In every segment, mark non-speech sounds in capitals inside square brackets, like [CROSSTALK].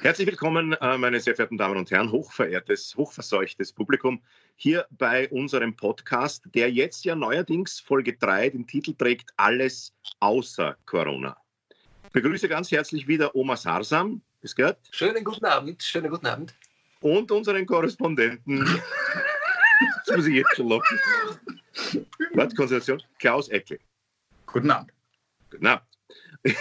Herzlich willkommen, äh, meine sehr verehrten Damen und Herren, hochverehrtes, hochverseuchtes Publikum, hier bei unserem Podcast, der jetzt ja neuerdings Folge 3 den Titel trägt Alles außer Corona. Ich begrüße ganz herzlich wieder Oma Sarsam. Bis gehört. Schönen guten Abend, schönen guten Abend. Und unseren Korrespondenten, [LAUGHS] das muss ich jetzt schon locken. Warte, Konzentration, Klaus Eckel. Guten Abend. Guten Abend. [LAUGHS]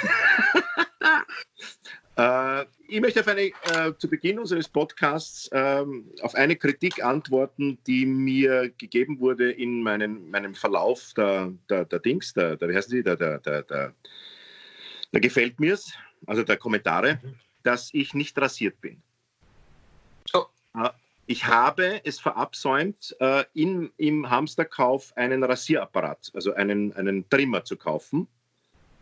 Äh, ich möchte auf eine, äh, zu Beginn unseres Podcasts ähm, auf eine Kritik antworten, die mir gegeben wurde in meinen, meinem Verlauf der, der, der Dings, der, der, wie heißen die, der, der, der, der, der gefällt mir's, also der Kommentare, dass ich nicht rasiert bin. Oh. Äh, ich habe es verabsäumt, äh, in, im Hamsterkauf einen Rasierapparat, also einen, einen Trimmer zu kaufen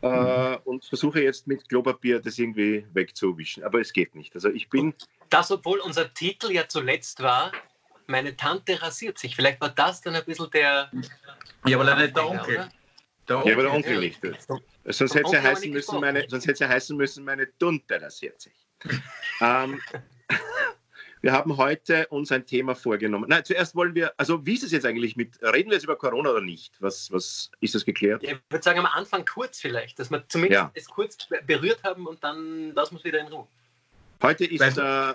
äh, und versuche jetzt mit Klopapier das irgendwie wegzuwischen. Aber es geht nicht. Also ich bin. Und das, obwohl unser Titel ja zuletzt war, meine Tante rasiert sich. Vielleicht war das dann ein bisschen der. Ja, aber nicht der Onkel. Der Onkel. Ja, aber der Onkel nicht. Sonst hätte es ja heißen müssen, meine, sonst hätte ja heißen müssen, meine Tunte rasiert sich. ähm, [LAUGHS] wir haben heute uns ein Thema vorgenommen. Nein, zuerst wollen wir, also wie ist es jetzt eigentlich mit, reden wir jetzt über Corona oder nicht? Was, was ist das geklärt? Ich würde sagen, am Anfang kurz vielleicht, dass wir zumindest ja. es kurz berührt haben und dann lassen wir es wieder in Ruhe. Heute ist äh,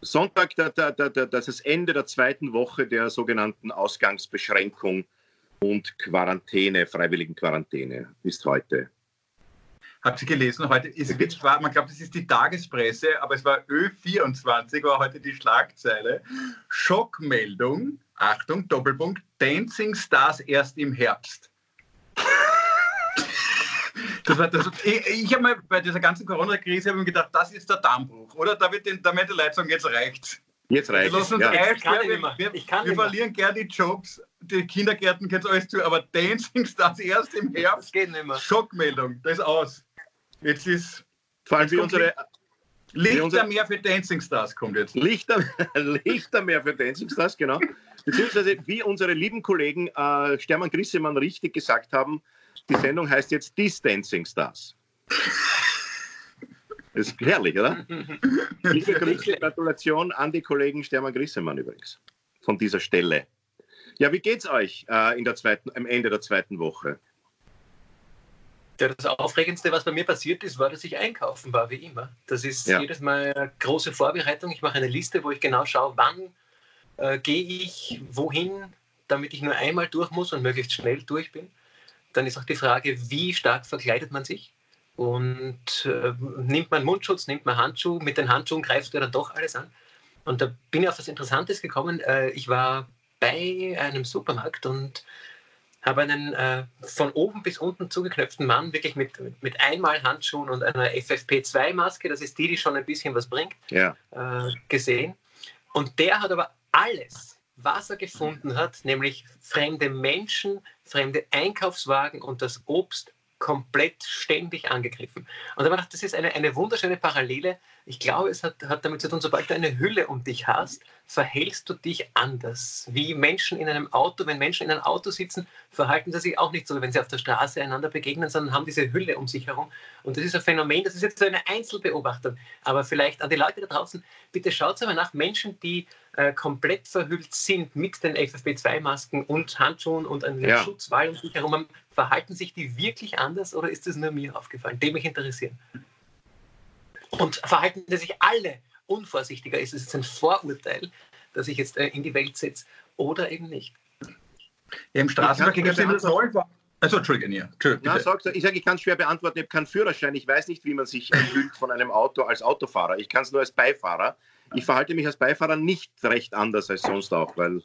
Sonntag, der, der, der, das ist das Ende der zweiten Woche der sogenannten Ausgangsbeschränkung und Quarantäne, freiwilligen Quarantäne, ist heute. Habt ihr gelesen? Heute ist es war, man glaubt, es ist die Tagespresse, aber es war Ö24, war heute die Schlagzeile. Schockmeldung, Achtung, Doppelpunkt, Dancing Stars erst im Herbst. Das war, das, ich ich habe mir bei dieser ganzen Corona-Krise gedacht, das ist der Dammbruch, oder? Da wird, den, da wird die jetzt reicht's. Jetzt reicht es. Ja. Ich kann wir, wir, wir verlieren gerne die Jobs, die Kindergärten kennt alles zu, aber Dancing Stars erst im Herbst. Das geht nicht mehr. Schockmeldung, das ist aus. Jetzt ist. Vor allem wie unsere. Lichtermeer für Dancing Stars kommt jetzt. Lichter, [LAUGHS] Lichtermeer für Dancing Stars, genau. Beziehungsweise, wie unsere lieben Kollegen äh, Stermann Grissemann richtig gesagt haben, die Sendung heißt jetzt Dis Dancing Stars. Das ist herrlich, oder? Liebe [LAUGHS] Grüße, Gratulation an die Kollegen Stermann Grissemann übrigens. Von dieser Stelle. Ja, wie geht's euch äh, in der zweiten, am Ende der zweiten Woche? Das Aufregendste, was bei mir passiert ist, war, dass ich einkaufen war, wie immer. Das ist ja. jedes Mal eine große Vorbereitung. Ich mache eine Liste, wo ich genau schaue, wann äh, gehe ich wohin, damit ich nur einmal durch muss und möglichst schnell durch bin. Dann ist auch die Frage, wie stark verkleidet man sich? Und äh, nimmt man Mundschutz, nimmt man Handschuhe? Mit den Handschuhen greift er dann doch alles an. Und da bin ich auf was Interessantes gekommen. Äh, ich war bei einem Supermarkt und habe einen äh, von oben bis unten zugeknöpften Mann, wirklich mit, mit einmal Handschuhen und einer FFP2-Maske, das ist die, die schon ein bisschen was bringt, ja. äh, gesehen. Und der hat aber alles, was er gefunden hat, nämlich fremde Menschen, fremde Einkaufswagen und das Obst komplett ständig angegriffen. Und da habe ich gedacht, das ist eine, eine wunderschöne Parallele. Ich glaube, es hat, hat damit zu tun, sobald du eine Hülle um dich hast, verhältst du dich anders. Wie Menschen in einem Auto, wenn Menschen in einem Auto sitzen, verhalten sie sich auch nicht so, wenn sie auf der Straße einander begegnen, sondern haben diese Hülle um sich herum. Und das ist ein Phänomen, das ist jetzt so eine Einzelbeobachtung. Aber vielleicht an die Leute da draußen, bitte schaut einmal nach Menschen, die äh, komplett verhüllt sind mit den FFP2-Masken und Handschuhen und einem ja. Schutzwall um sich herum verhalten sich die wirklich anders oder ist es nur mir aufgefallen? Dem mich interessieren. Und verhalten sich alle unvorsichtiger? Ist es jetzt ein Vorurteil, das ich jetzt äh, in die Welt setze oder eben nicht? Ja, Im Straßenverkehr gibt es also, Entschuldigung, ja. Na, sag's, ich sage, ich kann es schwer beantworten. Ich habe keinen Führerschein. Ich weiß nicht, wie man sich fühlt von einem Auto als Autofahrer. Ich kann es nur als Beifahrer. Ich verhalte mich als Beifahrer nicht recht anders als sonst auch, weil.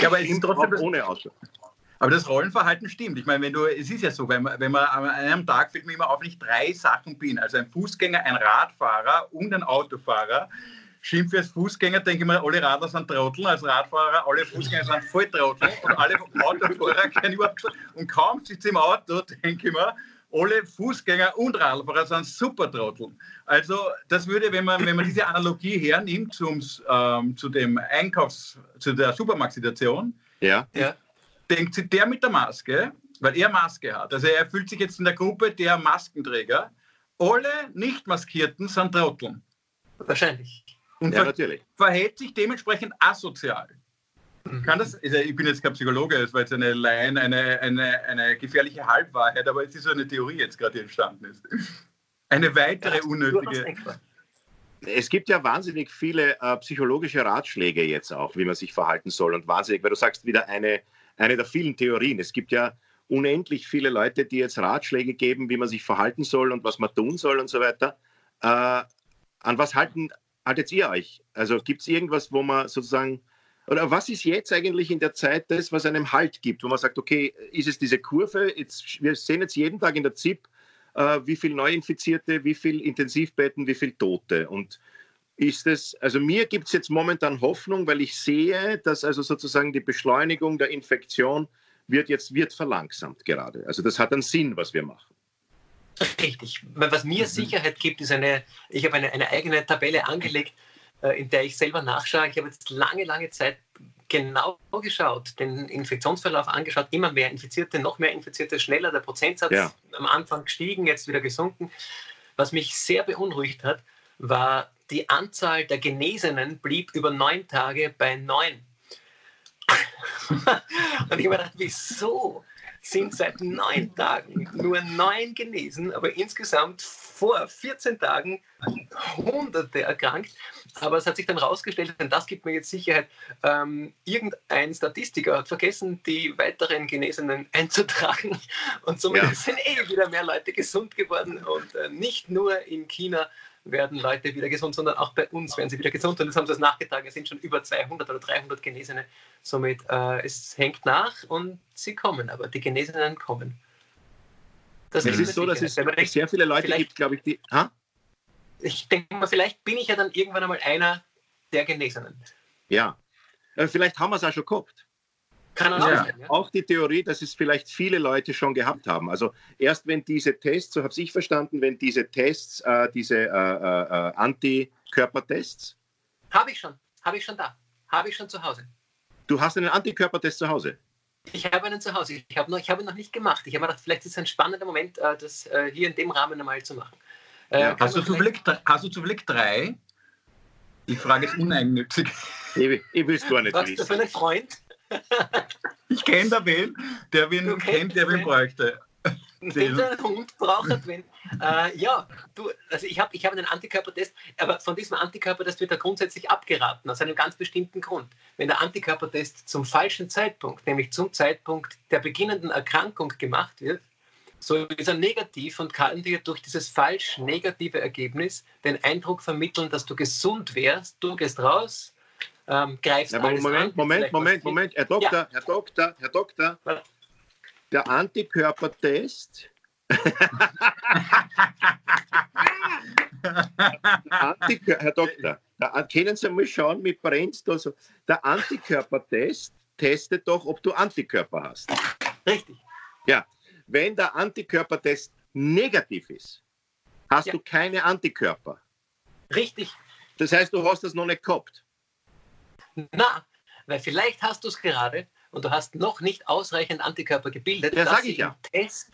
ja, aber es ist trotzdem ohne Auto. Aber das Rollenverhalten stimmt. Ich meine, wenn du, es ist ja so, wenn man, wenn man an einem Tag fällt mir immer auf, nicht drei Sachen bin. Also ein Fußgänger, ein Radfahrer und ein Autofahrer. Schimpfe als Fußgänger, denke ich mir, alle Radler sind Trotteln, als Radfahrer, alle Fußgänger sind Volltrotteln und alle Autofahrer [LAUGHS] können überhaupt Und kaum sitze im Auto, denke ich mir, alle Fußgänger und Radfahrer sind super Trotteln. Also das würde, wenn man, wenn man diese Analogie hernimmt zum, ähm, zu dem Einkaufs-, zu der Supermarktsituation, ja. ja denkt sich der mit der Maske, weil er Maske hat. Also er fühlt sich jetzt in der Gruppe der Maskenträger alle Nicht-Maskierten sind Trotteln. Wahrscheinlich. Und Ja, ver natürlich. verhält sich dementsprechend asozial. Mhm. Kann das, also ich bin jetzt kein Psychologe, es war jetzt eine Laien, eine, eine, eine gefährliche Halbwahrheit, aber es ist so eine Theorie jetzt gerade entstanden ist. Eine weitere Ja, unnötige. Es gibt ja wahnsinnig viele äh, psychologische Ratschläge jetzt auch, wie man sich verhalten soll. Und wahnsinnig, weil du sagst wieder eine, eine der vielen Theorien. Es gibt ja unendlich viele Leute, die jetzt Ratschläge geben, wie man sich verhalten soll und was man tun soll und so weiter. Äh, an was halten, haltet ihr euch? Also gibt es irgendwas, wo man sozusagen, oder was ist jetzt eigentlich in der Zeit das, was einem Halt gibt, wo man sagt, okay, ist es diese Kurve? Jetzt, wir sehen jetzt jeden Tag in der ZIP, äh, wie viel Neuinfizierte, wie viel Intensivbetten, wie viel Tote. Und ist es, also mir gibt es jetzt momentan Hoffnung, weil ich sehe, dass also sozusagen die Beschleunigung der Infektion wird jetzt wird verlangsamt gerade. Also das hat einen Sinn, was wir machen. Richtig. Was mir Sicherheit gibt, ist eine, ich habe eine, eine eigene Tabelle angelegt, äh, in der ich selber nachschaue. Ich habe jetzt lange, lange Zeit genau geschaut, den Infektionsverlauf angeschaut, immer mehr Infizierte, noch mehr Infizierte, schneller der Prozentsatz Ja. am Anfang gestiegen, jetzt wieder gesunken. Was mich sehr beunruhigt hat, war die Anzahl der Genesenen blieb über neun Tage bei neun. [LAUGHS] Und ich habe mir gedacht, wieso sind seit neun Tagen nur neun genesen, aber insgesamt vor 14 Tagen Hunderte erkrankt. Aber es hat sich dann rausgestellt, und das gibt mir jetzt Sicherheit, ähm, irgendein Statistiker hat vergessen, die weiteren Genesenen einzutragen. Und somit Ja. sind eh wieder mehr Leute gesund geworden. Und äh, nicht nur in China werden Leute wieder gesund, sondern auch bei uns werden sie wieder gesund. Und jetzt haben sie es nachgetragen, es sind schon über 200 oder 300 Genesene. Somit, äh, es hängt nach und sie kommen, aber die Genesenen kommen. Das Es ist so, dass es sehr viele Leute gibt, glaube ich, die. Ha? ich denke mal, vielleicht bin ich ja dann irgendwann einmal einer der Genesenen. Ja. Äh, Vielleicht haben wir es auch schon gehabt. Kann auch Ja. sein. Ja? Auch die Theorie, dass es vielleicht viele Leute schon gehabt haben. Also erst wenn diese Tests, so habe ich verstanden, wenn diese Tests, äh, diese äh, äh, äh, Antikörpertests, Habe ich schon. Habe ich schon da. Habe ich schon zu Hause. du hast einen Antikörpertest zu Hause. Ich habe einen zu Hause. Ich habe, noch, ich habe ihn noch nicht gemacht. Ich habe mir gedacht, vielleicht ist es ein spannender Moment, äh, das äh, hier in dem Rahmen einmal zu machen. Äh, Ja. Hast du, vielleicht- zufällig, hast du zufällig drei? Die Frage ist uneigennützig. Ich, ich will es gar nicht Was ist das für wissen. einen Freund? Ich kenne da wen, der wen kennt, der wen wen? bräuchte. Den Hund braucht, wenn. Äh, ja, du, also ich habe ich hab einen Antikörpertest, aber von diesem Antikörpertest wird er grundsätzlich abgeraten, aus einem ganz bestimmten Grund. Wenn der Antikörpertest zum falschen Zeitpunkt, nämlich zum Zeitpunkt der beginnenden Erkrankung gemacht wird, so ist er negativ und kann dir durch dieses falsch negative Ergebnis den Eindruck vermitteln, dass du gesund wärst. Du gehst raus, ähm, greifst Ja, alles Moment, an, Moment, Moment, Moment. Herr Doktor, Herr Doktor, Herr Doktor. Der Antikörpertest. Antikör Herr Doktor, der, können Sie mal schauen, mit brennt da so. Der Antikörpertest testet doch, ob du Antikörper hast. Richtig. Wenn der Antikörpertest negativ ist, hast Ja. du keine Antikörper. Richtig. Das heißt, du hast das noch nicht gehabt. Na, weil vielleicht hast du es gerade und du hast noch nicht ausreichend Antikörper gebildet. Ja, dass sag ich ja.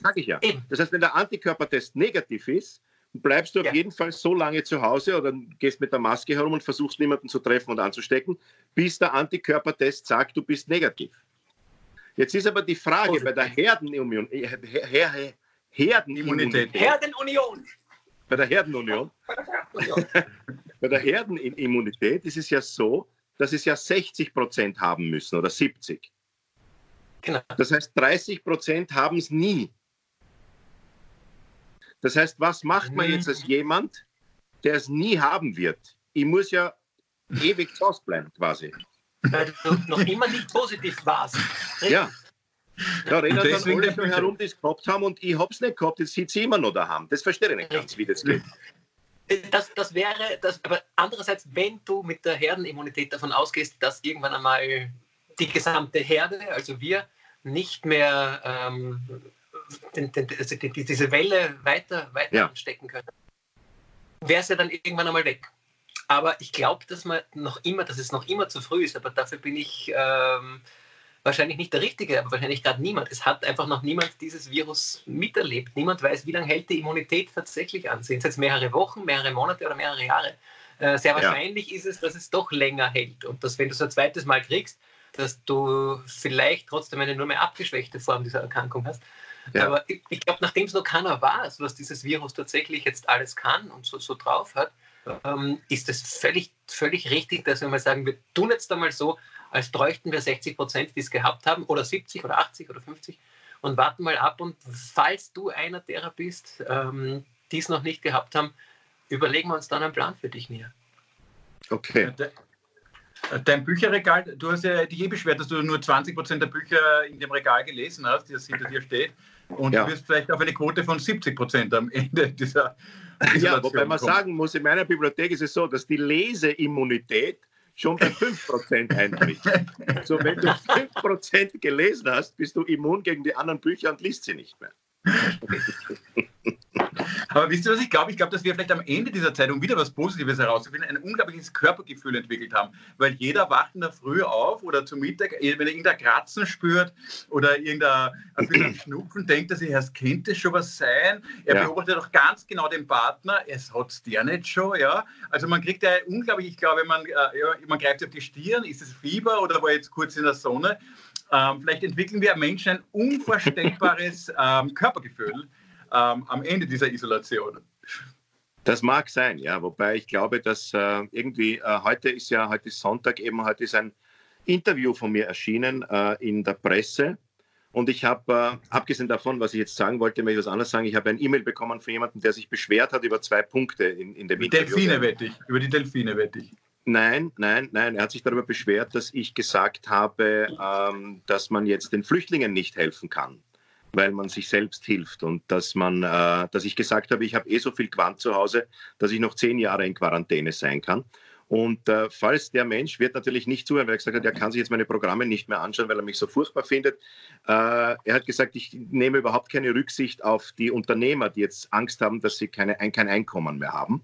Sag ich ja. eben. Das heißt, wenn der Antikörpertest negativ ist, bleibst du auf Ja. jeden Fall so lange zu Hause oder gehst mit der Maske herum und versuchst niemanden zu treffen und anzustecken, bis der Antikörpertest sagt, du bist negativ. Jetzt ist aber die Frage Positiv. bei der Herdenimmun äh, Her Her Her Herdenimmunität, Herdenunion. bei der Herdenunion, [LAUGHS] bei der Herdenimmunität ist es ja so, dass es ja 60 Prozent haben müssen oder 70. Genau. Das heißt, 30 Prozent haben es nie. Das heißt, was macht man Mhm. jetzt als jemand, der es nie haben wird? Ich muss ja ewig [LAUGHS] zu Hause bleiben, quasi. Weil du noch immer nicht positiv warst. Ja. Da Und dann alle herum, die es gehabt haben und ich hab's nicht gehabt, jetzt sitze ich immer noch daheim. Das verstehe ich nicht ganz, wie das geht. Das, das wäre, das, aber andererseits, wenn du mit der Herdenimmunität davon ausgehst, dass irgendwann einmal die gesamte Herde, also wir, nicht mehr ähm, den, den, also die, die, diese Welle weiter, weiter Ja. anstecken können, wäre es ja dann irgendwann einmal weg. Aber ich glaube, dass man noch immer, dass es noch immer zu früh ist, aber dafür bin ich ähm, wahrscheinlich nicht der Richtige, aber wahrscheinlich gerade niemand. Es hat einfach noch niemand dieses Virus miterlebt. Niemand weiß, wie lange hält die Immunität tatsächlich an. Sind es jetzt mehrere Wochen, mehrere Monate oder mehrere Jahre? Äh, sehr wahrscheinlich ja. ist es, dass es doch länger hält und dass, wenn du es ein zweites Mal kriegst, dass du vielleicht trotzdem eine nur mehr abgeschwächte Form dieser Erkrankung hast. Ja. Aber ich, ich glaube, nachdem es noch keiner weiß, was dieses Virus tatsächlich jetzt alles kann und so, so drauf hat, ähm, ist es völlig, völlig richtig, dass wir mal sagen, wir tun jetzt einmal so, als bräuchten wir 60 Prozent, die es gehabt haben, oder 70 oder 80 oder 50 und warten mal ab. Und falls du einer derer bist, ähm, die es noch nicht gehabt haben, überlegen wir uns dann einen Plan für dich näher. Okay. Dein Bücherregal, du hast ja dich eh beschwert, dass du nur 20 Prozent der Bücher in dem Regal gelesen hast, das hinter dir steht. Und ja. du wirst vielleicht auf eine Quote von 70 Prozent am Ende dieser. Ja, wobei man kommen. sagen muss, in meiner Bibliothek ist es so, dass die Leseimmunität schon bei 5% eintritt. so, wenn du 5% gelesen hast, bist du immun gegen die anderen Bücher und liest sie nicht mehr. Aber wisst ihr, was ich glaube? Ich glaube, dass wir vielleicht am Ende dieser Zeit, um wieder was Positives herauszufinden, ein unglaubliches Körpergefühl entwickelt haben. Weil jeder wacht in der Früh auf oder zum Mittag, wenn er irgendein Kratzen spürt oder irgendein [CLEARS THROAT] Schnupfen, denkt er sich, es könnte schon was sein. Er ja. beobachtet auch ganz genau den Partner, es hat es der nicht schon. Ja? Also man kriegt ja unglaublich, ich glaube, man, äh, man greift auf die Stirn, ist es Fieber oder war jetzt kurz in der Sonne? Ähm, vielleicht entwickeln wir Menschen ein unvorstellbares [LAUGHS] ähm, Körpergefühl ähm, am Ende dieser Isolation. Das mag sein, ja. Wobei ich glaube, dass äh, irgendwie äh, heute ist ja heute ist Sonntag eben heute ist ein Interview von mir erschienen äh, in der Presse. Und ich habe, äh, abgesehen davon, was ich jetzt sagen wollte, möchte ich was anderes sagen. Ich habe ein E-Mail bekommen von jemandem, der sich beschwert hat über zwei Punkte in, in dem die Interview. Delfine wette ich. Über die Delfine wette ich. Nein, nein, nein. Er hat sich darüber beschwert, dass ich gesagt habe, ähm, dass man jetzt den Flüchtlingen nicht helfen kann, weil man sich selbst hilft und dass man, äh, dass ich gesagt habe, ich habe eh so viel Quant zu Hause, dass ich noch zehn Jahre in Quarantäne sein kann. Und äh, falls der Mensch wird natürlich nicht zuhören, weil er gesagt hat, er kann sich jetzt meine Programme nicht mehr anschauen, weil er mich so furchtbar findet. Äh, er hat gesagt, ich nehme überhaupt keine Rücksicht auf die Unternehmer, die jetzt Angst haben, dass sie keine, kein Einkommen mehr haben.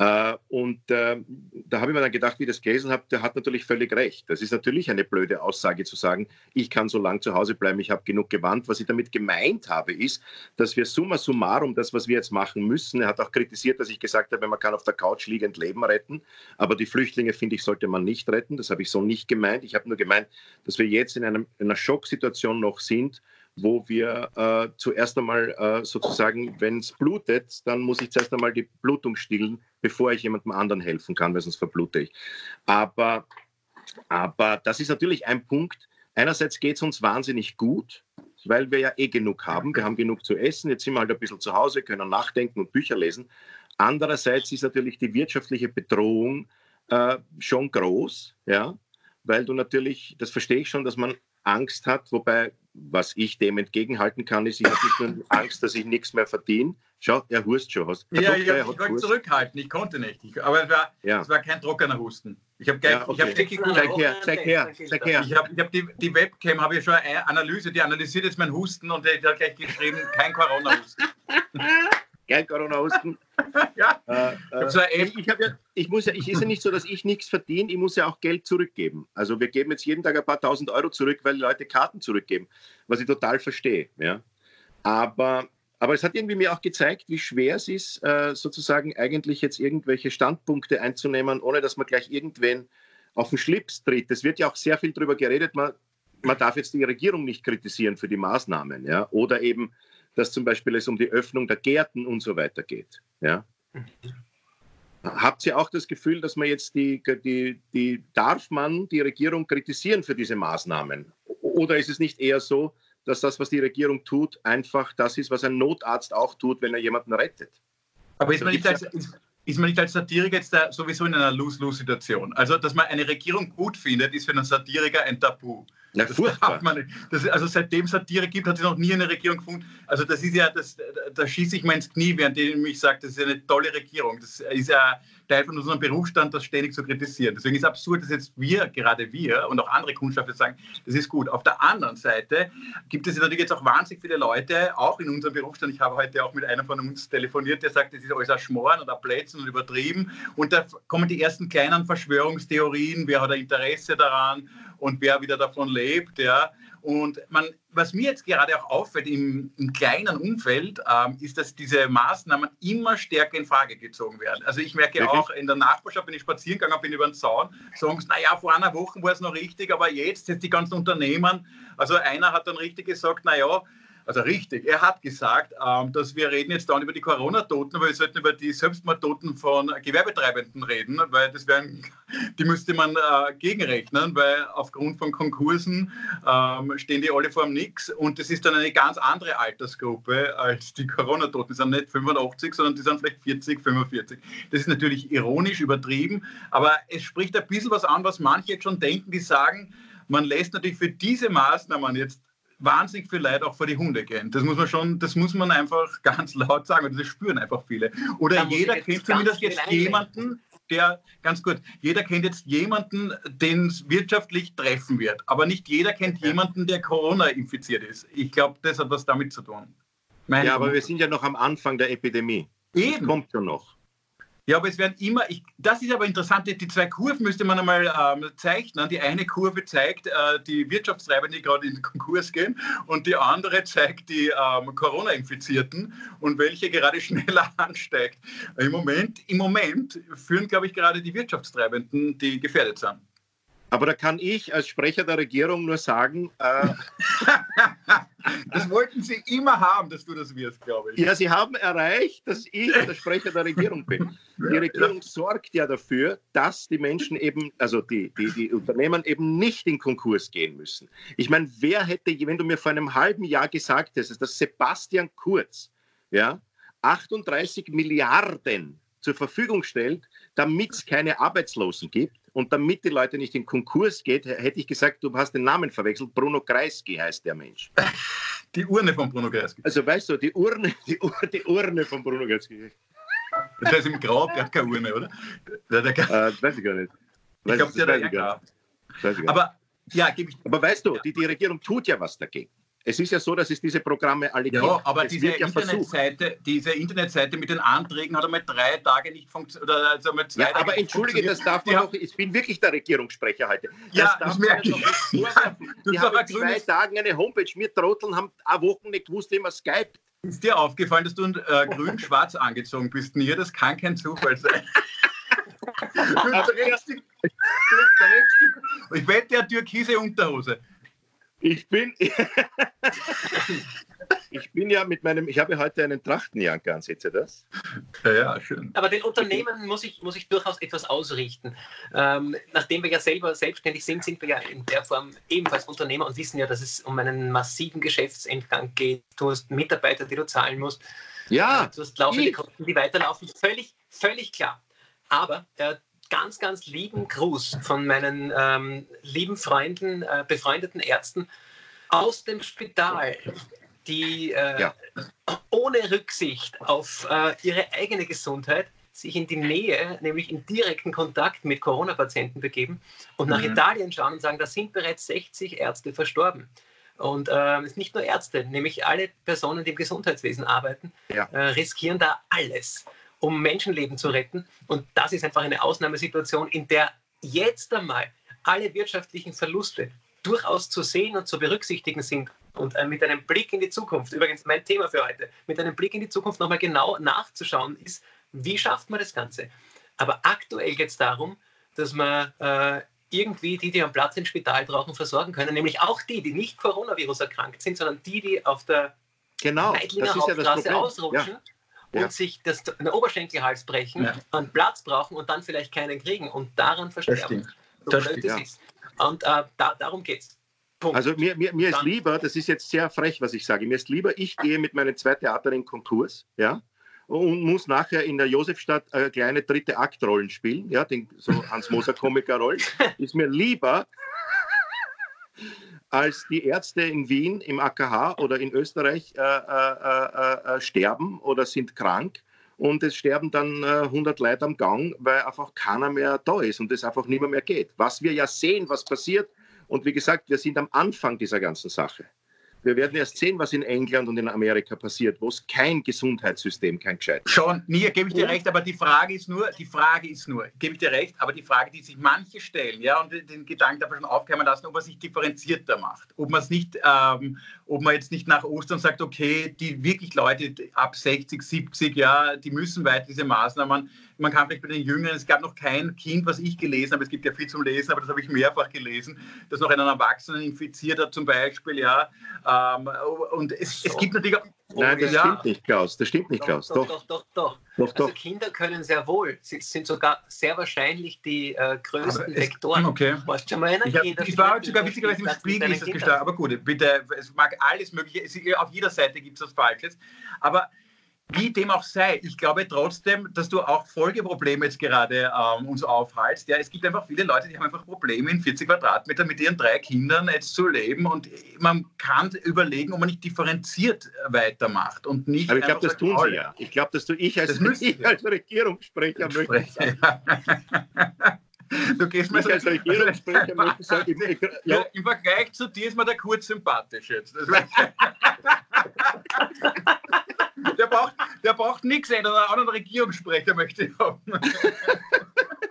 Äh, und äh, da habe ich mir dann gedacht, wie ich das gelesen habe, der hat natürlich völlig recht. Das ist natürlich eine blöde Aussage zu sagen, ich kann so lange zu Hause bleiben, ich habe genug gewandt. Was ich damit gemeint habe, ist, dass wir summa summarum das, was wir jetzt machen müssen, er hat auch kritisiert, dass ich gesagt habe, man kann auf der Couch liegend Leben retten, aber die Flüchtlinge, finde ich, sollte man nicht retten. Das habe ich so nicht gemeint. Ich habe nur gemeint, dass wir jetzt in, einem, in einer Schocksituation noch sind, wo wir äh, zuerst einmal äh, sozusagen, wenn es blutet, dann muss ich zuerst einmal die Blutung stillen, bevor ich jemandem anderen helfen kann, weil sonst verblute ich. Aber, aber das ist natürlich ein Punkt. Einerseits geht es uns wahnsinnig gut, weil wir ja eh genug haben. Wir haben genug zu essen. Jetzt sind wir halt ein bisschen zu Hause, können nachdenken und Bücher lesen. Andererseits ist natürlich die wirtschaftliche Bedrohung äh, schon groß, ja, weil du natürlich, das verstehe ich schon, dass man Angst hat, wobei, was ich dem entgegenhalten kann, ist, ich habe nicht nur Angst, dass ich nichts mehr verdiene. Schau, er hust schon. Hast. Ja, Doktor, ich, ich wollte zurückhalten, ich konnte nicht. Ich, aber es war, ja. es war kein trockener Husten. Ich habe ja, okay. hab zeig her, zeig her, zeig her. Ich habe hab die, die Webcam, habe ich schon eine Analyse, die analysiert jetzt mein Husten und die hat gleich geschrieben, kein Corona-Husten. [LAUGHS] kein Corona-Husten. [LAUGHS] ja. Äh, äh, ich, ich, ja, ich, muss ja, ich ist ja nicht so, dass ich nichts verdiene, ich muss ja auch Geld zurückgeben. Also wir geben jetzt jeden Tag ein paar tausend Euro zurück, weil die Leute Karten zurückgeben, was ich total verstehe. Ja. Aber, aber es hat irgendwie mir auch gezeigt, wie schwer es ist, äh, sozusagen eigentlich jetzt irgendwelche Standpunkte einzunehmen, ohne dass man gleich irgendwen auf den Schlips tritt. Es wird ja auch sehr viel darüber geredet, man, man darf jetzt die Regierung nicht kritisieren für die Maßnahmen. Ja. Oder eben dass zum Beispiel es um die Öffnung der Gärten und so weiter geht. Ja? Habt ihr auch das Gefühl, dass man jetzt die, die, die, darf man die Regierung kritisieren für diese Maßnahmen? Oder ist es nicht eher so, dass das, was die Regierung tut, einfach das ist, was ein Notarzt auch tut, wenn er jemanden rettet? Aber ist man nicht als, ist man nicht als Satiriker jetzt sowieso in einer Lose-Lose-Situation? Also, dass man eine Regierung gut findet, ist für einen Satiriker ein Tabu. Na, das furchtbar. Man, das, also seitdem es Satire gibt, hat es noch nie eine Regierung gefunden. Also das ist ja, das, da schieße ich mir ins Knie, während ich sage, das ist eine tolle Regierung. Das ist ja Teil von unserem Berufsstand, das ständig zu kritisieren. Deswegen ist es absurd, dass jetzt wir, gerade wir und auch andere Kundschafter sagen, das ist gut. Auf der anderen Seite gibt es natürlich jetzt auch wahnsinnig viele Leute, auch in unserem Berufsstand. Ich habe heute auch mit einem von uns telefoniert, der sagt, das ist alles ein Schmoren oder Plätzen und übertrieben. Und da kommen die ersten kleinen Verschwörungstheorien, wer hat ein Interesse daran und wer wieder davon lebt. Ja. Und man, was mir jetzt gerade auch auffällt im, im kleinen Umfeld, ähm, ist, dass diese Maßnahmen immer stärker in Frage gezogen werden. Also ich merke Wirklich? auch in der Nachbarschaft, wenn ich spazieren gegangen bin über den Zaun, sagen sie, naja, vor einer Woche war es noch richtig, aber jetzt, jetzt die ganzen Unternehmen, also einer hat dann richtig gesagt, naja, also richtig, er hat gesagt, ähm, dass wir reden jetzt dann über die Corona-Toten, aber wir sollten über die Selbstmordtoten von Gewerbetreibenden reden, weil das wären, [LAUGHS] die müsste man äh, gegenrechnen, weil aufgrund von Konkursen ähm, stehen die alle vor dem Nix und das ist dann eine ganz andere Altersgruppe als die Corona-Toten. Die sind nicht 85, sondern die sind vielleicht 40, 45. Das ist natürlich ironisch übertrieben, aber es spricht ein bisschen was an, was manche jetzt schon denken, die sagen, man lässt natürlich für diese Maßnahmen jetzt wahnsinnig viel Leid auch vor die Hunde gehen. Das muss man schon, das muss man einfach [LAUGHS] ganz laut sagen und das spüren einfach viele. Oder jeder kennt zumindest jetzt jemanden, der, ganz gut, jeder kennt jetzt jemanden, den es wirtschaftlich treffen wird. Aber nicht jeder kennt ja. jemanden, der Corona infiziert ist. Ich glaube, das hat was damit zu tun. Meine ja, aber wir sind ja noch am Anfang der Epidemie. Eben. Das kommt ja noch. Ja, aber es werden immer, ich, das ist aber interessant, die zwei Kurven müsste man einmal ähm, zeichnen. Die eine Kurve zeigt äh, die Wirtschaftstreibenden, die gerade in den Konkurs gehen, und die andere zeigt die ähm, Corona-Infizierten und welche gerade [LAUGHS] schneller ansteigt. Im Moment, Im Moment führen, glaube ich, gerade die Wirtschaftstreibenden, die gefährdet sind. Aber da kann ich als Sprecher der Regierung nur sagen. Äh, das wollten Sie immer haben, dass du das wirst, glaube ich. Ja, Sie haben erreicht, dass ich der Sprecher der Regierung bin. Die Regierung ja. sorgt ja dafür, dass die Menschen eben, also die, die, die Unternehmen eben nicht in Konkurs gehen müssen. Ich meine, wer hätte, wenn du mir vor einem halben Jahr gesagt hättest, dass Sebastian Kurz ja, 38 Milliarden zur Verfügung stellt, damit es keine Arbeitslosen gibt, und damit die Leute nicht in Konkurs geht, hätte ich gesagt, du hast den Namen verwechselt. Bruno Kreisky heißt der Mensch. [LAUGHS] Die Urne von Bruno Kreisky. Also weißt du, die Urne, [LAUGHS] die, Ur, die Urne von Bruno Kreisky. Das heißt im Grab, der hat keine Urne, oder? Der, der äh, weiß ich gar nicht. Weiß, ich glaube, der hat ja. Aber, ja, ich. Aber weißt du, die, die Regierung tut ja was dagegen. Es ist ja so, dass es diese Programme alle ja, gibt. Ja, aber diese Internetseite, diese Internetseite mit den Anträgen hat einmal drei Tage nicht funktioniert. Also zwei ja, Tage aber entschuldige, das darf man auch. Ich bin wirklich der Regierungssprecher heute. Das ja, das merke ich. Die haben in zwei Tagen eine Homepage. Wir Trotteln haben eine Woche nicht gewusst, wie man Skype. Ist dir aufgefallen, dass du äh, grün-schwarz [LAUGHS] angezogen bist? Mir, das kann kein Zufall sein. [LAUGHS] du trägst die, ich wette, der türkise Unterhose. Ich bin, [LAUGHS] ich bin ja mit meinem, ich habe heute einen Trachtenjanker an, seht ihr das? Ja, ja, schön. Aber den Unternehmen muss ich, muss ich durchaus etwas ausrichten. Ähm, nachdem wir ja selber selbstständig sind, sind wir ja in der Form ebenfalls Unternehmer und wissen ja, dass es um einen massiven Geschäftsentgang geht. Du hast Mitarbeiter, die du zahlen musst. Ja. Du hast laufende Kosten, die weiterlaufen. Völlig, völlig klar. Aber äh, ganz, ganz lieben Gruß von meinen ähm, lieben Freunden, äh, befreundeten Ärzten aus dem Spital, die äh, ja. ohne Rücksicht auf äh, ihre eigene Gesundheit sich in die Nähe, nämlich in direkten Kontakt mit Corona-Patienten begeben und nach mhm. Italien schauen und sagen, da sind bereits 60 Ärzte verstorben. Und äh, nicht nur Ärzte, nämlich alle Personen, die im Gesundheitswesen arbeiten, ja. äh, riskieren da alles um Menschenleben zu retten. Und das ist einfach eine Ausnahmesituation, in der jetzt einmal alle wirtschaftlichen Verluste durchaus zu sehen und zu berücksichtigen sind. Und äh, mit einem Blick in die Zukunft, übrigens mein Thema für heute, mit einem Blick in die Zukunft nochmal genau nachzuschauen ist, wie schafft man das Ganze? Aber aktuell geht es darum, dass man äh, irgendwie die, die am Platz im Spital brauchen, versorgen können, nämlich auch die, die nicht Coronavirus erkrankt sind, sondern die, die auf der genau, Meidlinger Hauptstraße ja ausrutschen. Ja und ja. sich das, den Oberschenkelhals brechen, ja. einen Platz brauchen und dann vielleicht keinen kriegen und daran versterben. So das blöd das ja. ist. Und äh, da, darum geht's. Punkt. Also mir, mir, mir ist lieber, das ist jetzt sehr frech, was ich sage, mir ist lieber, ich gehe mit meinen zwei Theatern in Konkurs, ja, und muss nachher in der Josefstadt eine kleine dritte Aktrollen spielen, ja, den, so Hans-Moser-Komiker-Rollen, [LAUGHS] ist mir lieber, als die Ärzte in Wien im AKH oder in Österreich äh, äh, äh, äh, sterben oder sind krank und es sterben dann 100 Leute am Gang, weil einfach keiner mehr da ist und es einfach mehr, mehr geht. Was wir ja sehen, was passiert und wie gesagt, wir sind am Anfang dieser ganzen Sache. Wir werden erst sehen, was in England und in Amerika passiert, wo es kein Gesundheitssystem, kein gescheit. Schon, nie, gebe ich dir recht, aber die Frage ist nur, die Frage ist nur, gebe ich dir recht, aber die Frage, die sich manche stellen, ja, und den Gedanken darf man schon aufkeimen lassen, ob man sich differenzierter macht, ob man es nicht, ähm, ob man jetzt nicht nach Ostern sagt, okay, die wirklich Leute ab 60, 70, ja, die müssen weiter diese Maßnahmen man kann vielleicht bei den Jüngeren, es gab noch kein Kind, was ich gelesen habe, es gibt ja viel zum Lesen, aber das habe ich mehrfach gelesen, das noch einen Erwachsenen infiziert hat zum Beispiel, ja. Ähm, und es, es gibt natürlich auch Nein, das ja. stimmt nicht, Klaus. Das stimmt nicht, Klaus. Doch, doch, doch. doch, doch. doch also Kinder können sehr wohl. Sie sind sogar sehr wahrscheinlich die äh, größten es, Vektoren. Okay. Warst schon mal einer? Ich, hab, ich war sogar witzigerweise im Spiegel ist das gestartet. Aber gut, bitte, es mag alles Mögliche. Auf jeder Seite gibt es was Falsches. Aber wie dem auch sei, ich glaube trotzdem, dass du auch Folgeprobleme jetzt gerade ähm, uns aufhalst. Ja, es gibt einfach viele Leute, die haben einfach Probleme, in 40 Quadratmetern mit ihren drei Kindern jetzt zu leben und man kann überlegen, ob man nicht differenziert weitermacht und nicht. Aber ich glaube, das tun sie ja. Ich glaube, dass du ich als, [LAUGHS] ich als Regierungssprecher möchte. [LAUGHS] [LAUGHS] Du gehst mir als Regierungssprecher möchte sagen, ja. Im Vergleich zu dir ist mir der kurz sympathisch jetzt. [LAUGHS] der braucht, der braucht nichts ändern, einen anderen Regierungssprecher möchte ich haben. [LAUGHS]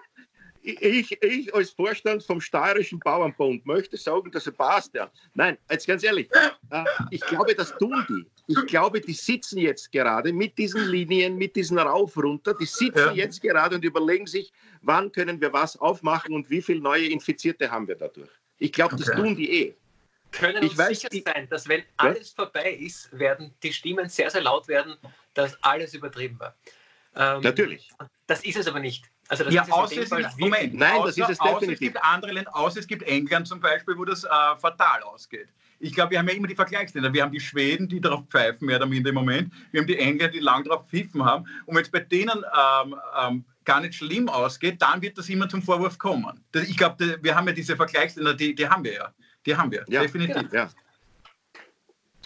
Ich, ich, als Vorstand vom Steirischen Bauernbund möchte sagen, dass er passt. Ja. Nein, jetzt ganz ehrlich, äh, ich glaube, das tun die. Ich glaube, die sitzen jetzt gerade mit diesen Linien, mit diesen Rauf runter, die sitzen ja. jetzt gerade und überlegen sich, wann können wir was aufmachen und wie viele neue Infizierte haben wir dadurch. Ich glaube, das okay. tun die eh können ich uns weiß, sicher sein, dass wenn alles ja? vorbei ist, werden die Stimmen sehr, sehr laut werden, dass alles übertrieben war. Ähm, Natürlich. Das ist es aber nicht. Also das ja, ist außer es ist, Moment, Nein, außer, das ist es definitiv. es gibt andere Länder, außer es gibt England zum Beispiel, wo das äh, fatal ausgeht. Ich glaube, wir haben ja immer die Vergleichsländer. Wir haben die Schweden, die darauf pfeifen, mehr oder minder im Moment. Wir haben die Engländer, die lang darauf pfiffen haben. Und wenn es bei denen ähm, ähm, gar nicht schlimm ausgeht, dann wird das immer zum Vorwurf kommen. Das, ich glaube, wir haben ja diese Vergleichsländer, die, die haben wir ja. Die haben wir, ja, definitiv. Ja.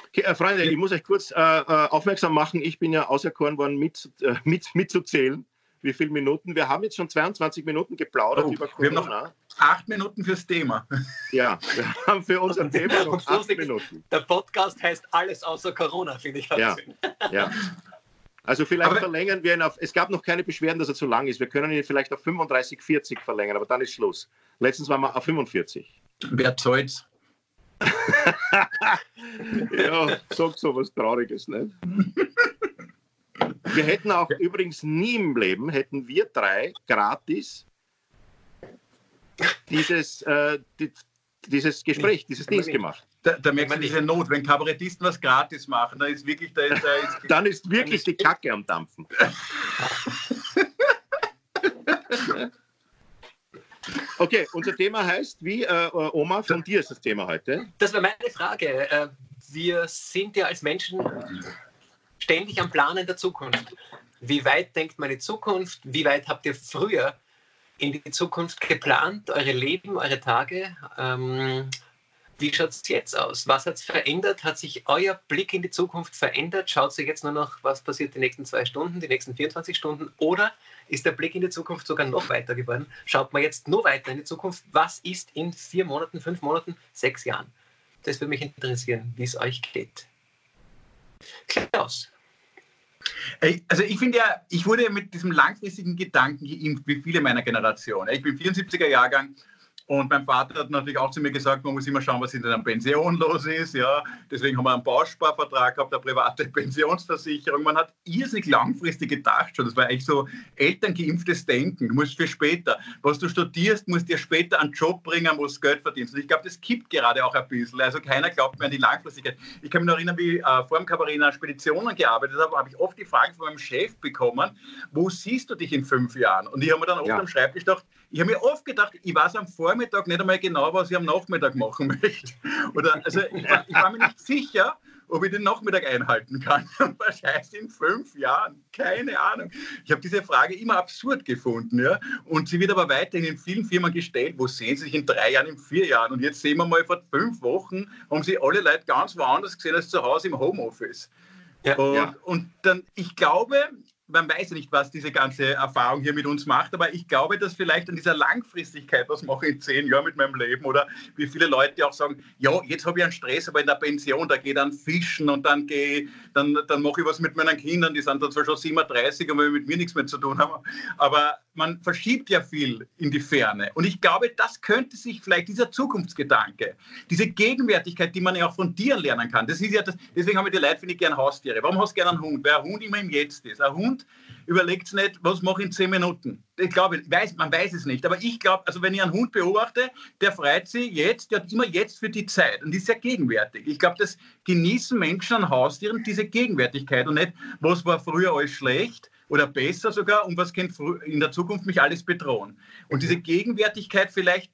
Okay, äh, Freunde, ich muss euch kurz äh, äh, aufmerksam machen. Ich bin ja auserkoren worden, mit, äh, mit, mitzuzählen, wie viele Minuten. Wir haben jetzt schon 22 Minuten geplaudert oh, über Corona. Wir haben noch acht Minuten fürs Thema. Ja, wir haben für unser Thema noch acht Minuten. Der Podcast heißt Alles außer Corona, finde ich. Ja, ja. Also vielleicht aber verlängern wir ihn auf, es gab noch keine Beschwerden, dass er zu lang ist. Wir können ihn vielleicht auf 35, 40 verlängern, aber dann ist Schluss. Letztens waren wir auf 45. Wer zahlt's? [LAUGHS] ja, sagt so was Trauriges, nicht? [LAUGHS] Wir hätten auch übrigens nie im Leben, hätten wir drei gratis dieses, äh, die, dieses Gespräch, dieses Dienst gemacht. Da, da merkt man diese Not, wenn Kabarettisten was gratis machen, dann ist wirklich, da ist, da ist, dann ist wirklich die Kacke am Dampfen. Okay, unser Thema heißt, wie äh, Oma, von dir ist das Thema heute. Das war meine Frage. Äh, wir sind ja als Menschen ständig am Planen der Zukunft. Wie weit denkt man in die Zukunft? Wie weit habt ihr früher in die Zukunft geplant, eure Leben, eure Tage? Ähm, wie schaut es jetzt aus? Was hat es verändert? Hat sich euer Blick in die Zukunft verändert? Schaut ihr jetzt nur noch, was passiert die nächsten zwei Stunden, die nächsten 24 Stunden? Oder ist der Blick in die Zukunft sogar noch weiter geworden? Schaut man jetzt nur weiter in die Zukunft? Was ist in vier Monaten, fünf Monaten, sechs Jahren? Das würde mich interessieren, wie es euch geht. Klaus. Also ich finde ja, ich wurde mit diesem langfristigen Gedanken geimpft, wie viele meiner Generation. Ich bin 74er Jahrgang und mein Vater hat natürlich auch zu mir gesagt, man muss immer schauen, was in der Pension los ist. Ja. Deswegen haben wir einen Bausparvertrag gehabt, eine private [LAUGHS] Pensionsversicherung. Man hat irrsinnig langfristig gedacht schon. Das war eigentlich so elterngeimpftes Denken. Du musst für später. Was du studierst, musst dir später einen Job bringen, wo du Geld verdienst. Und ich glaube, das kippt gerade auch ein bisschen. Also keiner glaubt mehr an die Langfristigkeit. Ich kann mich noch erinnern, wie ich äh, vor dem Kabarett in Speditionen gearbeitet habe, habe ich oft die Frage von meinem Chef bekommen, wo siehst du dich in fünf Jahren? Und ich habe mir dann oft ja. am Schreibtisch gedacht, ich habe mir oft gedacht, ich weiß am Vormittag nicht einmal genau, was ich am Nachmittag machen [LAUGHS] möchte. Oder, also ich war, ich war mir nicht sicher, ob ich den Nachmittag einhalten kann. [LAUGHS] Wahrscheinlich in fünf Jahren. Keine Ahnung. Ich habe diese Frage immer absurd gefunden. Ja? Und sie wird aber weiterhin in vielen Firmen gestellt. Wo sehen Sie sich in drei Jahren, in vier Jahren? Und jetzt sehen wir mal, vor fünf Wochen haben sie alle Leute ganz woanders gesehen als zu Hause im Homeoffice. Ja, und, ja. und dann, ich glaube, man weiß ja nicht, was diese ganze Erfahrung hier mit uns macht, aber ich glaube, dass vielleicht an dieser Langfristigkeit, was mache ich in zehn Jahren mit meinem Leben oder wie viele Leute auch sagen, ja, jetzt habe ich einen Stress, aber in der Pension, da gehe ich dann fischen und dann gehe dann, dann mache ich was mit meinen Kindern, die sind dann zwar schon 37 und mit mir nichts mehr zu tun haben, aber man verschiebt ja viel in die Ferne und ich glaube, das könnte sich vielleicht dieser Zukunftsgedanke, diese Gegenwärtigkeit, die man ja auch von Tieren lernen kann, das ist ja das, deswegen haben wir die Leute, finde ich, gerne Haustiere. Warum hast du gerne einen Hund? Weil ein Hund immer im Jetzt ist. Ein Hund überlegt nicht, was mache ich in zehn Minuten. Ich glaube, weiß, man weiß es nicht. Aber ich glaube, also wenn ich einen Hund beobachte, der freut sich jetzt, der hat immer jetzt für die Zeit und ist sehr gegenwärtig. Ich glaube, das genießen Menschen an Haustieren diese Gegenwärtigkeit und nicht, was war früher alles schlecht oder besser sogar und was könnte in der Zukunft mich alles bedrohen. Und diese Gegenwärtigkeit vielleicht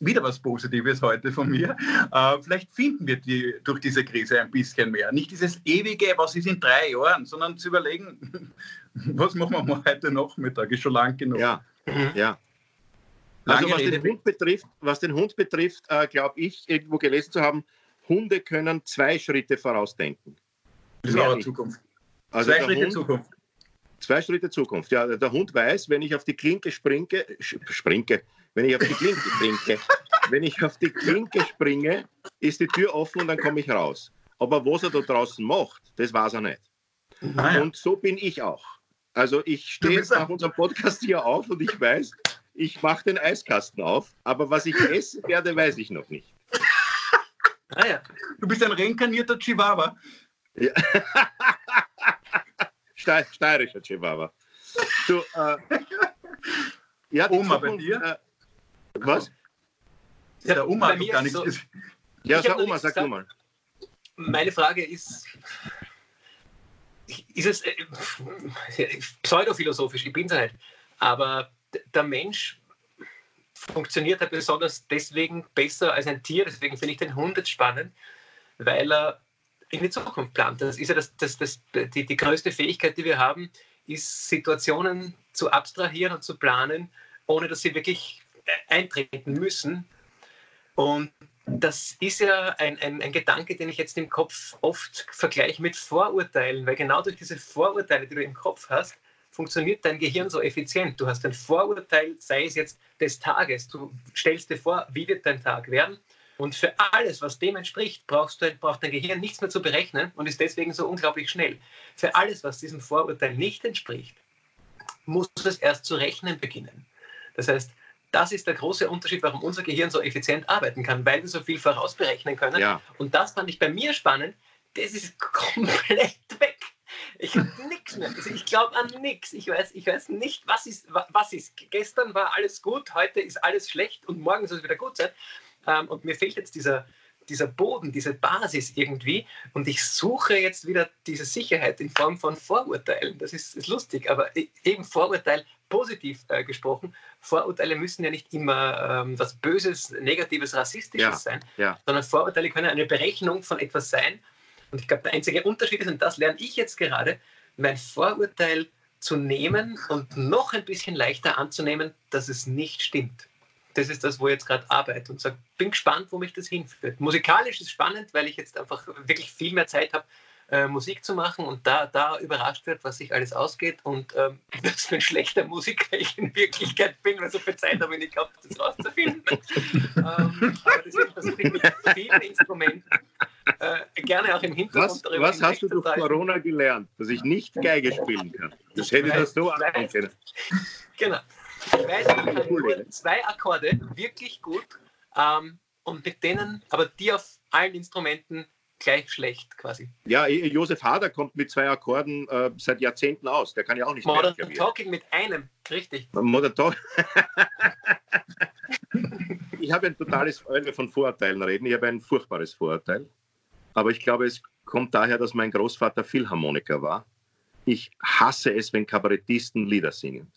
wieder was Positives heute von mir. Äh, vielleicht finden wir die durch diese Krise ein bisschen mehr. Nicht dieses ewige, was ist in drei Jahren, sondern zu überlegen, [LAUGHS] was machen wir mal heute Nachmittag, ist schon lang genug. Ja, mhm. ja. Also was den, Hund betrifft, was den Hund betrifft, äh, glaube ich, irgendwo gelesen zu haben, Hunde können zwei Schritte vorausdenken. Das ist auch Zukunft. Also zwei Schritte Hund, Zukunft. Zwei Schritte Zukunft. Ja, der Hund weiß, wenn ich auf die Klinke springe, springe, wenn ich auf die Klinke springe, wenn ich auf die Klinke springe, ist die Tür offen und dann komme ich raus. Aber was er da draußen macht, das weiß er nicht. Ah, ja. Und so bin ich auch. Also ich stehe jetzt nach unserem Podcast hier auf und ich weiß, ich mache den Eiskasten auf, aber was ich essen werde, weiß ich noch nicht. Ah ja. Du bist ein reinkarnierter Chihuahua. Ja. [LAUGHS] Steirischer Chihuahua. Du, äh, ja, Oma bei dir? Äh, was? Ja, der Oma hat gar nichts. So, ja, sag Oma, sag du mal. Meine Frage ist, ist es äh, pseudophilosophisch, ich bin es halt, aber der Mensch funktioniert halt besonders deswegen besser als ein Tier, deswegen finde ich den Hund jetzt spannend, weil er in die Zukunft plant. Das ist ja das, das, das, die, die größte Fähigkeit, die wir haben, ist Situationen zu abstrahieren und zu planen, ohne dass sie wirklich eintreten müssen. Und das ist ja ein, ein, ein, Gedanke, den ich jetzt im Kopf oft vergleiche mit Vorurteilen, weil genau durch diese Vorurteile, die du im Kopf hast, funktioniert dein Gehirn so effizient. Du hast ein Vorurteil, sei es jetzt des Tages. Du stellst dir vor, wie wird dein Tag werden. Und für alles, was dem entspricht, brauchst du, braucht dein Gehirn nichts mehr zu berechnen und ist deswegen so unglaublich schnell. Für alles, was diesem Vorurteil nicht entspricht, muss es erst zu rechnen beginnen. Das heißt, das ist der große Unterschied, warum unser Gehirn so effizient arbeiten kann, weil wir so viel vorausberechnen können. Ja. Und das fand ich bei mir spannend. Das ist [LAUGHS] komplett weg. Ich habe nichts mehr. Also ich glaube an nichts. Ich weiß, ich weiß nicht, was ist, was ist. Gestern war alles gut, heute ist alles schlecht und morgen soll es wieder gut sein. Ähm, und mir fehlt jetzt dieser, dieser Boden, diese Basis irgendwie. Und ich suche jetzt wieder diese Sicherheit in Form von Vorurteilen. Das ist, ist lustig, aber e, eben Vorurteil positiv äh, gesprochen. Vorurteile müssen ja nicht immer ähm, was Böses, Negatives, Rassistisches ja, sein, ja. sondern Vorurteile können eine Berechnung von etwas sein. Und ich glaube, der einzige Unterschied ist, und das lerne ich jetzt gerade, mein Vorurteil zu nehmen und noch ein bisschen leichter anzunehmen, dass es nicht stimmt das ist das, wo ich jetzt gerade arbeite und sage, bin gespannt, wo mich das hinführt. Musikalisch ist spannend, weil ich jetzt einfach wirklich viel mehr Zeit habe, äh, Musik zu machen und da, da überrascht wird, was sich alles ausgeht und ähm, [LAUGHS] was für ein schlechter Musiker ich in Wirklichkeit bin, weil so viel Zeit habe ich nicht gehabt, das rauszufinden. [LAUGHS] ähm, aber deswegen versuche ich mit vielen Instrumenten äh, gerne auch im Hintergrund was, darüber Was hast du durch Corona gelernt, dass ich nicht Geige spielen kann? Das hätte ich das so können. [LAUGHS] Genau. Ich weiß, ich kann nur zwei Akkorde wirklich gut ähm, und mit denen, aber die auf allen Instrumenten gleich schlecht quasi. Ja, Josef Hader kommt mit zwei Akkorden äh, seit Jahrzehnten aus. Der kann ja auch nicht Modern mehr Talking mit einem, richtig. Modern Talking. [LAUGHS] ich habe ein totales, wenn wir von Vorurteilen reden, ich habe ein furchtbares Vorurteil. Aber ich glaube, es kommt daher, dass mein Großvater Philharmoniker war. Ich hasse es, wenn Kabarettisten Lieder singen.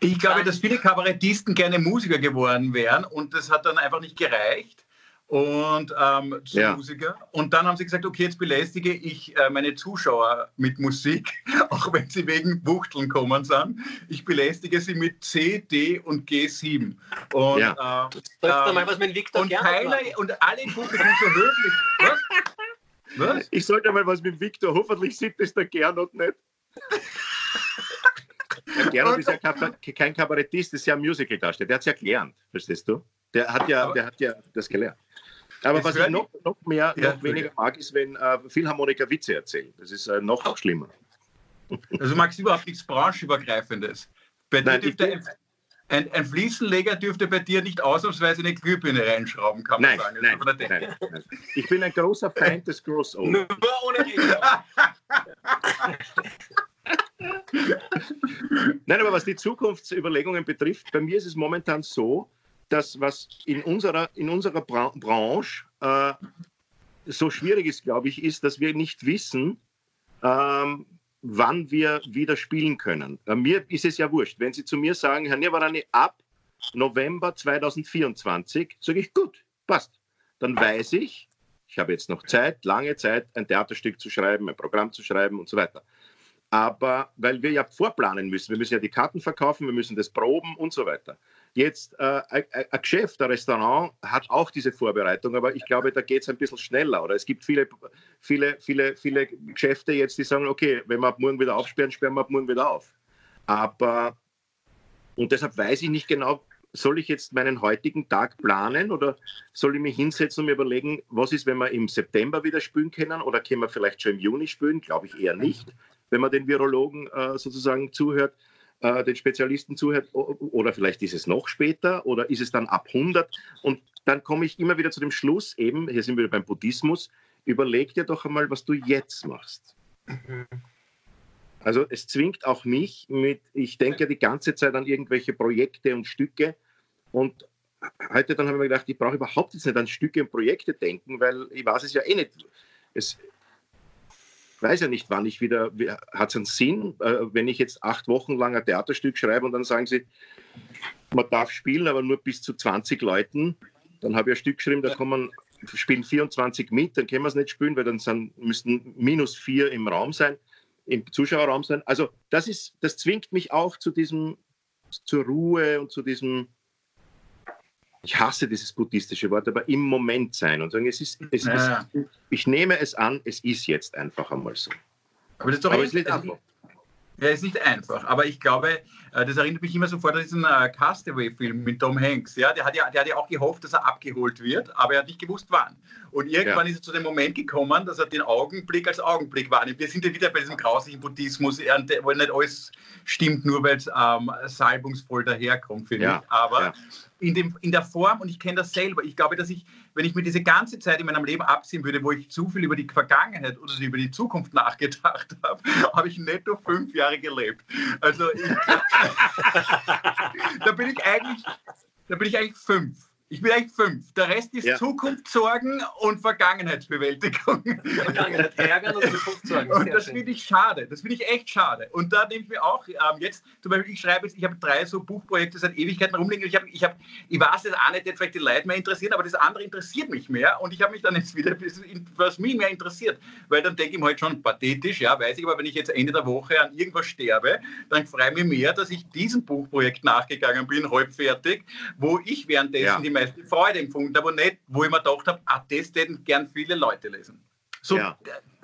Ich glaube, dass viele Kabarettisten gerne Musiker geworden wären und das hat dann einfach nicht gereicht und ähm, zu ja. Musiker. Und dann haben sie gesagt, okay, jetzt belästige ich äh, meine Zuschauer mit Musik, [LAUGHS] auch wenn sie wegen Wuchteln kommen sind. Ich belästige sie mit C, D und G7. Und, ja. äh, äh, mal was mit Victor und, keiner, und alle im Publikum so höflich. Was? [LAUGHS] Was? Ich sollte mal was mit Victor, hoffentlich sieht das der Gernot nicht. Gernot ist ja kein Kabarettist, das ist ja ein Musical-Darsteller. Der hat es ja gelernt, verstehst du? Der hat ja, der hat ja das gelernt. Aber was ich noch, noch mehr, ja, noch weniger mag, ist, wenn äh, Philharmoniker Witze erzählen. Das ist äh, noch schlimmer. Also magst du überhaupt nichts Branchenübergreifendes. Bei Nein, dir dürfte ein, ein, ein, Fliesenleger dürfte bei dir nicht ausnahmsweise eine Glühbirne reinschrauben, kann man nein, sagen. Nein, nein, nein, Ich bin ein großer Feind des Crossover. [LAUGHS] Nur ohne [LAUGHS] Nein, aber was die Zukunftsüberlegungen betrifft, bei mir ist es momentan so, dass was in unserer, in unserer Bra Branche äh, so schwierig ist, glaube ich, ist, dass wir nicht wissen, ähm, wann wir wieder spielen können. Äh, mir ist es ja wurscht. Wenn Sie zu mir sagen, Herr Nirvarani, ab November 2024, sage ich, gut, passt. Dann weiß ich, ich habe jetzt noch Zeit, lange Zeit, ein Theaterstück zu schreiben, ein Programm zu schreiben und so weiter. Aber weil wir ja vorplanen müssen, wir müssen ja die Karten verkaufen, wir müssen das proben und so weiter. Jetzt äh, ein Geschäft, ein Restaurant hat auch diese Vorbereitung, aber ich glaube, da geht es ein bisschen schneller. Oder es gibt viele, viele, viele, viele Geschäfte jetzt, die sagen, okay, wenn wir ab morgen wieder aufsperren, sperren wir ab morgen wieder auf. Aber, und deshalb weiß ich nicht genau, soll ich jetzt meinen heutigen Tag planen oder soll ich mich hinsetzen und mir überlegen, was ist, wenn wir im September wieder spielen können oder können wir vielleicht schon im Juni spielen? Glaube ich eher nicht, wenn man den Virologen äh, sozusagen zuhört äh, den Spezialisten zuhört, oder vielleicht ist es noch später oder ist es dann ab 100 und dann komme ich immer wieder zu dem Schluss, eben, hier sind wir beim Buddhismus, überleg dir doch einmal, was du jetzt machst. Also es zwingt auch mich mit, ich denke die ganze Zeit an irgendwelche Projekte und Stücke und heute dann ich mir gedacht, ich brauche überhaupt jetzt nicht an Stücke und Projekte denken, weil ich weiß es ja eh nicht. Es, weiß ja nicht, wann ich wieder, hat es einen Sinn, äh, wenn ich jetzt acht Wochen lang ein Theaterstück schreibe und dann sagen sie, man darf spielen, aber nur bis zu 20 Leuten. Dann habe ich ein Stück geschrieben, da kommen, spielen 24 mit, dann können wir es nicht spielen, weil dann sind, müssten minus vier im Raum sein, im Zuschauerraum sein. Also das ist, das zwingt mich auch zu diesem, zur Ruhe und zu diesem, ich hasse dieses buddhistische Wort, aber im Moment sein und sagen, es ist, es ja. ist, ich nehme es an, es ist jetzt einfach einmal so. Aber das ist doch aber es ist einfach. Ja, ist nicht einfach, aber ich glaube, das erinnert mich immer sofort an diesen äh, Castaway-Film mit Tom Hanks. Ja? Der, hat ja, der hat ja auch gehofft, dass er abgeholt wird, aber er hat nicht gewusst, wann. Und irgendwann ja. ist er zu dem Moment gekommen, dass er den Augenblick als Augenblick wahrnimmt. Wir sind ja wieder bei diesem grauslichen Buddhismus, wo nicht alles stimmt, nur weil es ähm, salbungsvoll daherkommt, finde ja. ich. Aber ja in, dem, in der Form, und ich kenne das selber, ich glaube, dass ich, wenn ich mir diese ganze Zeit in meinem Leben absehen würde, wo ich zu viel über die Vergangenheit oder über die Zukunft nachgedacht [LAUGHS] habe, habe ich netto fünf Jahre gelebt. Also ich, [LAUGHS] da bin ich eigentlich, da bin ich eigentlich fünf. Ich bin eigentlich fünf. Der Rest ist ja. Zukunftssorgen und Vergangenheitsbewältigung. Vergangenheit ärgern und Zukunftssorgen. Und das finde ich schade. Das finde ich echt schade. Und da nehme ich mir auch ähm, jetzt, zum Beispiel, ich schreibe jetzt, ich habe drei so Buchprojekte seit Ewigkeiten rumliegen. Ich, habe, ich, habe, ich weiß jetzt auch nicht, jetzt vielleicht die Leute mehr interessieren, aber das andere interessiert mich mehr. Und ich habe mich dann jetzt wieder, was mich mehr interessiert. Weil dann denke ich mir halt schon pathetisch, ja, weiß ich, aber wenn ich jetzt Ende der Woche an irgendwas sterbe, dann freue ich mich mehr, dass ich diesem Buchprojekt nachgegangen bin, halbfertig, wo ich währenddessen ja. die meisten meisten Freude empfunden, aber nicht, wo ich mir gedacht habe, ah, das hätten gern viele Leute lesen. So, ja.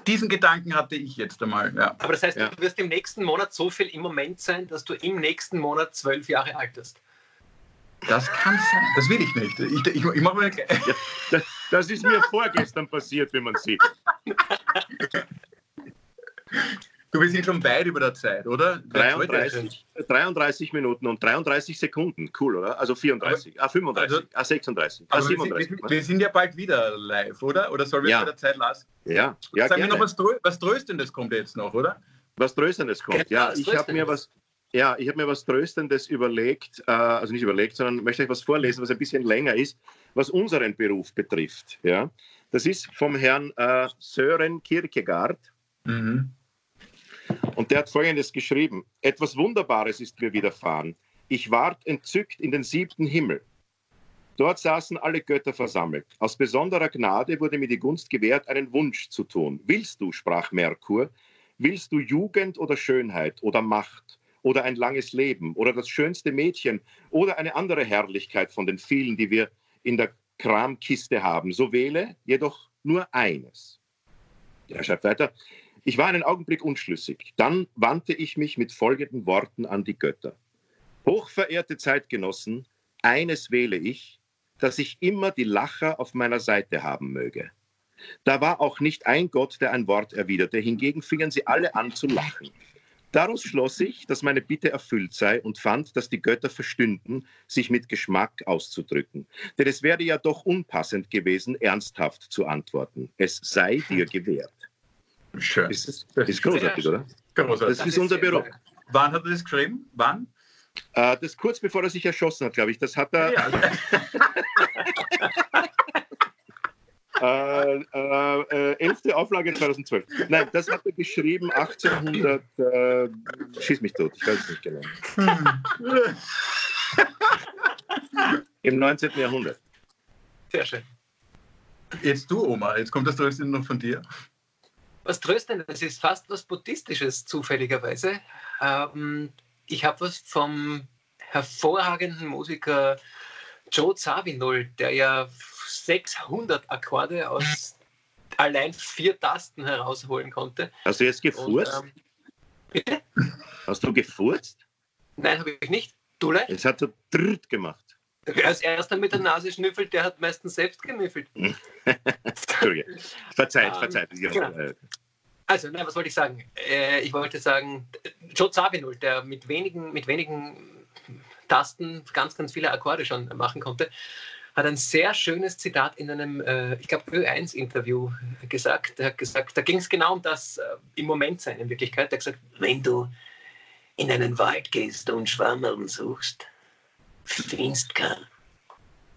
diesen Gedanken hatte ich jetzt einmal. Ja. Aber das heißt, ja. du wirst im nächsten Monat so viel im Moment sein, dass du im nächsten Monat zwölf Jahre alt bist. Das kann sein. Das will ich nicht. Ich, ich, ich mache mir ja, das, das ist mir vorgestern passiert, wie man sieht. [LAUGHS] Du, wir sind schon weit über der Zeit, oder? 33, 33 Minuten und 33 Sekunden. Cool, oder? Also 34, aber, ah, 35, also, ah, 36, ah, 37. Wir, wir, sind ja bald wieder live, oder? Oder sollen wir ja. es bei der Zeit lassen? Ja, ja Sagen wir noch was, was Tröstendes kommt jetzt noch, oder? Was Tröstendes kommt, ja. ich habe mir was... Ja, ich habe mir was Tröstendes überlegt, äh, also nicht überlegt, sondern möchte euch was vorlesen, was ein bisschen länger ist, was unseren Beruf betrifft. Ja, das ist vom Herrn äh, Sören Kierkegaard. Mhm. Und der hat Folgendes geschrieben. Etwas Wunderbares ist mir widerfahren. Ich ward entzückt in den siebten Himmel. Dort saßen alle Götter versammelt. Aus besonderer Gnade wurde mir die Gunst gewährt, einen Wunsch zu tun. Willst du, sprach Merkur, willst du Jugend oder Schönheit oder Macht oder ein langes Leben oder das schönste Mädchen oder eine andere Herrlichkeit von den vielen, die wir in der Kramkiste haben, so wähle jedoch nur eines. Er schreibt weiter. Ich war einen Augenblick unschlüssig. Dann wandte ich mich mit folgenden Worten an die Götter. Hochverehrte Zeitgenossen, eines wähle ich, dass ich immer die Lacher auf meiner Seite haben möge. Da war auch nicht ein Gott, der ein Wort erwiderte, hingegen fingen sie alle an zu lachen. Daraus schloss ich, dass meine Bitte erfüllt sei und fand, dass die Götter verstünden, sich mit Geschmack auszudrücken. Denn es wäre ja doch unpassend gewesen, ernsthaft zu antworten. Es sei dir gewährt. Schön. Das ist, das ist großartig, oder? Großartig. Das ist unser Büro. Wann hat er das geschrieben? Wann? Äh, das kurz bevor er sich erschossen hat, glaube ich. Das hat er. Ja. [LAUGHS] Äh, äh, äh, elfte Auflage 2012. Nein, das hat er geschrieben 1800. Äh, schieß mich tot, ich weiß es nicht genau. Im 19. Jahrhundert. Sehr schön. Jetzt du, Oma, jetzt kommt das Trösten noch von dir. Was Tröstendes ist fast was Buddhistisches, zufälligerweise. Ähm, ich habe was vom hervorragenden Musiker Joe Zawinul, der ja 600 Akkorde aus allein vier Tasten herausholen konnte. Hast du jetzt gefurzt? Und, ähm, bitte? Hast du gefurzt? Nein, habe ich nicht. Du? Es hat so dritt gemacht. Wer als erster mit der Nase schnüffelt, der hat meistens selbst gemüffelt. [LAUGHS] Entschuldige. Verzeiht, um, verzeiht. Genau. Also, nein, was wollte ich sagen? Äh, ich wollte sagen, Joe Zawinul, der mit wenigen, mit wenigen Tasten ganz, ganz viele Akkorde schon machen konnte, hat ein sehr schönes Zitat in einem, äh, ich glaube, Ö1-Interview gesagt. Er hat gesagt, da ging es genau um das äh, im Moment sein in Wirklichkeit. Er hat gesagt, wenn du in einen Wald gehst und Schwammerl suchst, findest keinen.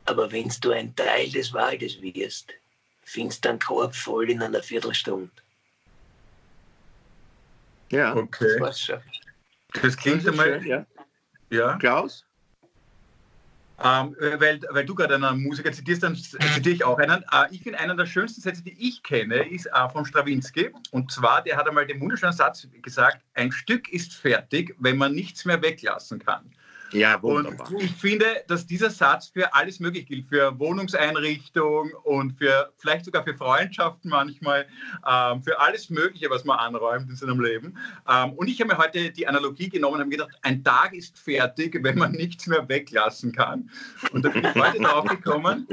Aber wenn du ein Teil des Waldes wirst, findest du einen Korb voll in einer Viertelstunde. Ja, okay. Das, das klingt einmal. Ja. ja. Klaus? Ähm, weil, weil du gerade einen Musiker zitierst, dann zitiere ich auch einen. Äh, ich finde, einer der schönsten Sätze, die ich kenne, ist äh, von Strawinski. Und zwar, der hat einmal den wunderschönen Satz gesagt: Ein Stück ist fertig, wenn man nichts mehr weglassen kann. Ja, wunderbar. Und ich finde, dass dieser Satz für alles möglich gilt, für Wohnungseinrichtung und für vielleicht sogar für Freundschaften manchmal, ähm, für alles Mögliche, was man anräumt in seinem Leben. Ähm, und ich habe mir heute die Analogie genommen und habe gedacht, ein Tag ist fertig, wenn man nichts mehr weglassen kann. Und da bin ich heute [LAUGHS] drauf gekommen,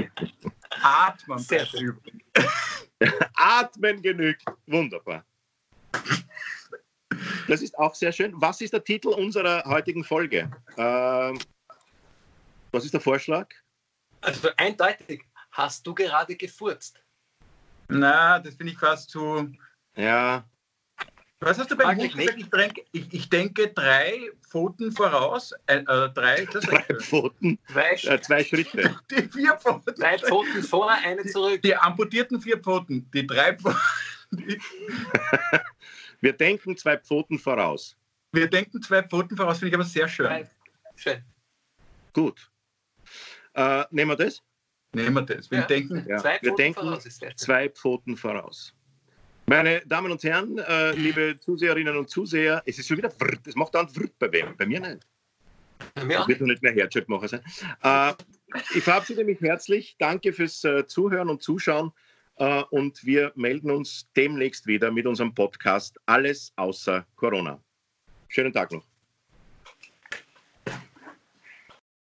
atmen. Sehr schön. [LAUGHS] Atmen genügt. Wunderbar. Das ist auch sehr schön. Was ist der Titel unserer heutigen Folge? Ähm, was ist der Vorschlag? Also eindeutig, hast du gerade gefurzt? Na, das finde ich fast zu. Ja. Was hast du beim Hund gesagt? Ich denke, ich, ich, denke drei Pfoten voraus. Äh, äh drei, drei Pfoten. Zwei, äh, zwei, Schritte. [LAUGHS] Die vier Pfoten. Drei Pfoten vor, eine zurück. Die, die amputierten vier Pfoten. Die drei Pfoten. [LAUGHS] Wir denken zwei Pfoten voraus. Wir denken zwei Pfoten voraus, finde ich aber sehr schön. Schön. Gut. Äh, nehmen wir das? Nehmen wir das. Wir ja. denken, ja. Zwei, wir denken voraus zwei Pfoten voraus. Meine Damen und Herren, äh, liebe Zuseherinnen und Zuseher, es ist schon wieder Wrt. Es macht dann Wrt bei wem? Bei mir nicht. Bei mir wird noch nicht mehr Herzschrittmacher sein. Äh, ich verabschiede mich herzlich. Danke fürs äh, Zuhören und Zuschauen. Äh, und wir melden uns demnächst wieder mit unserem Podcast Alles außer Corona. Schönen Tag noch.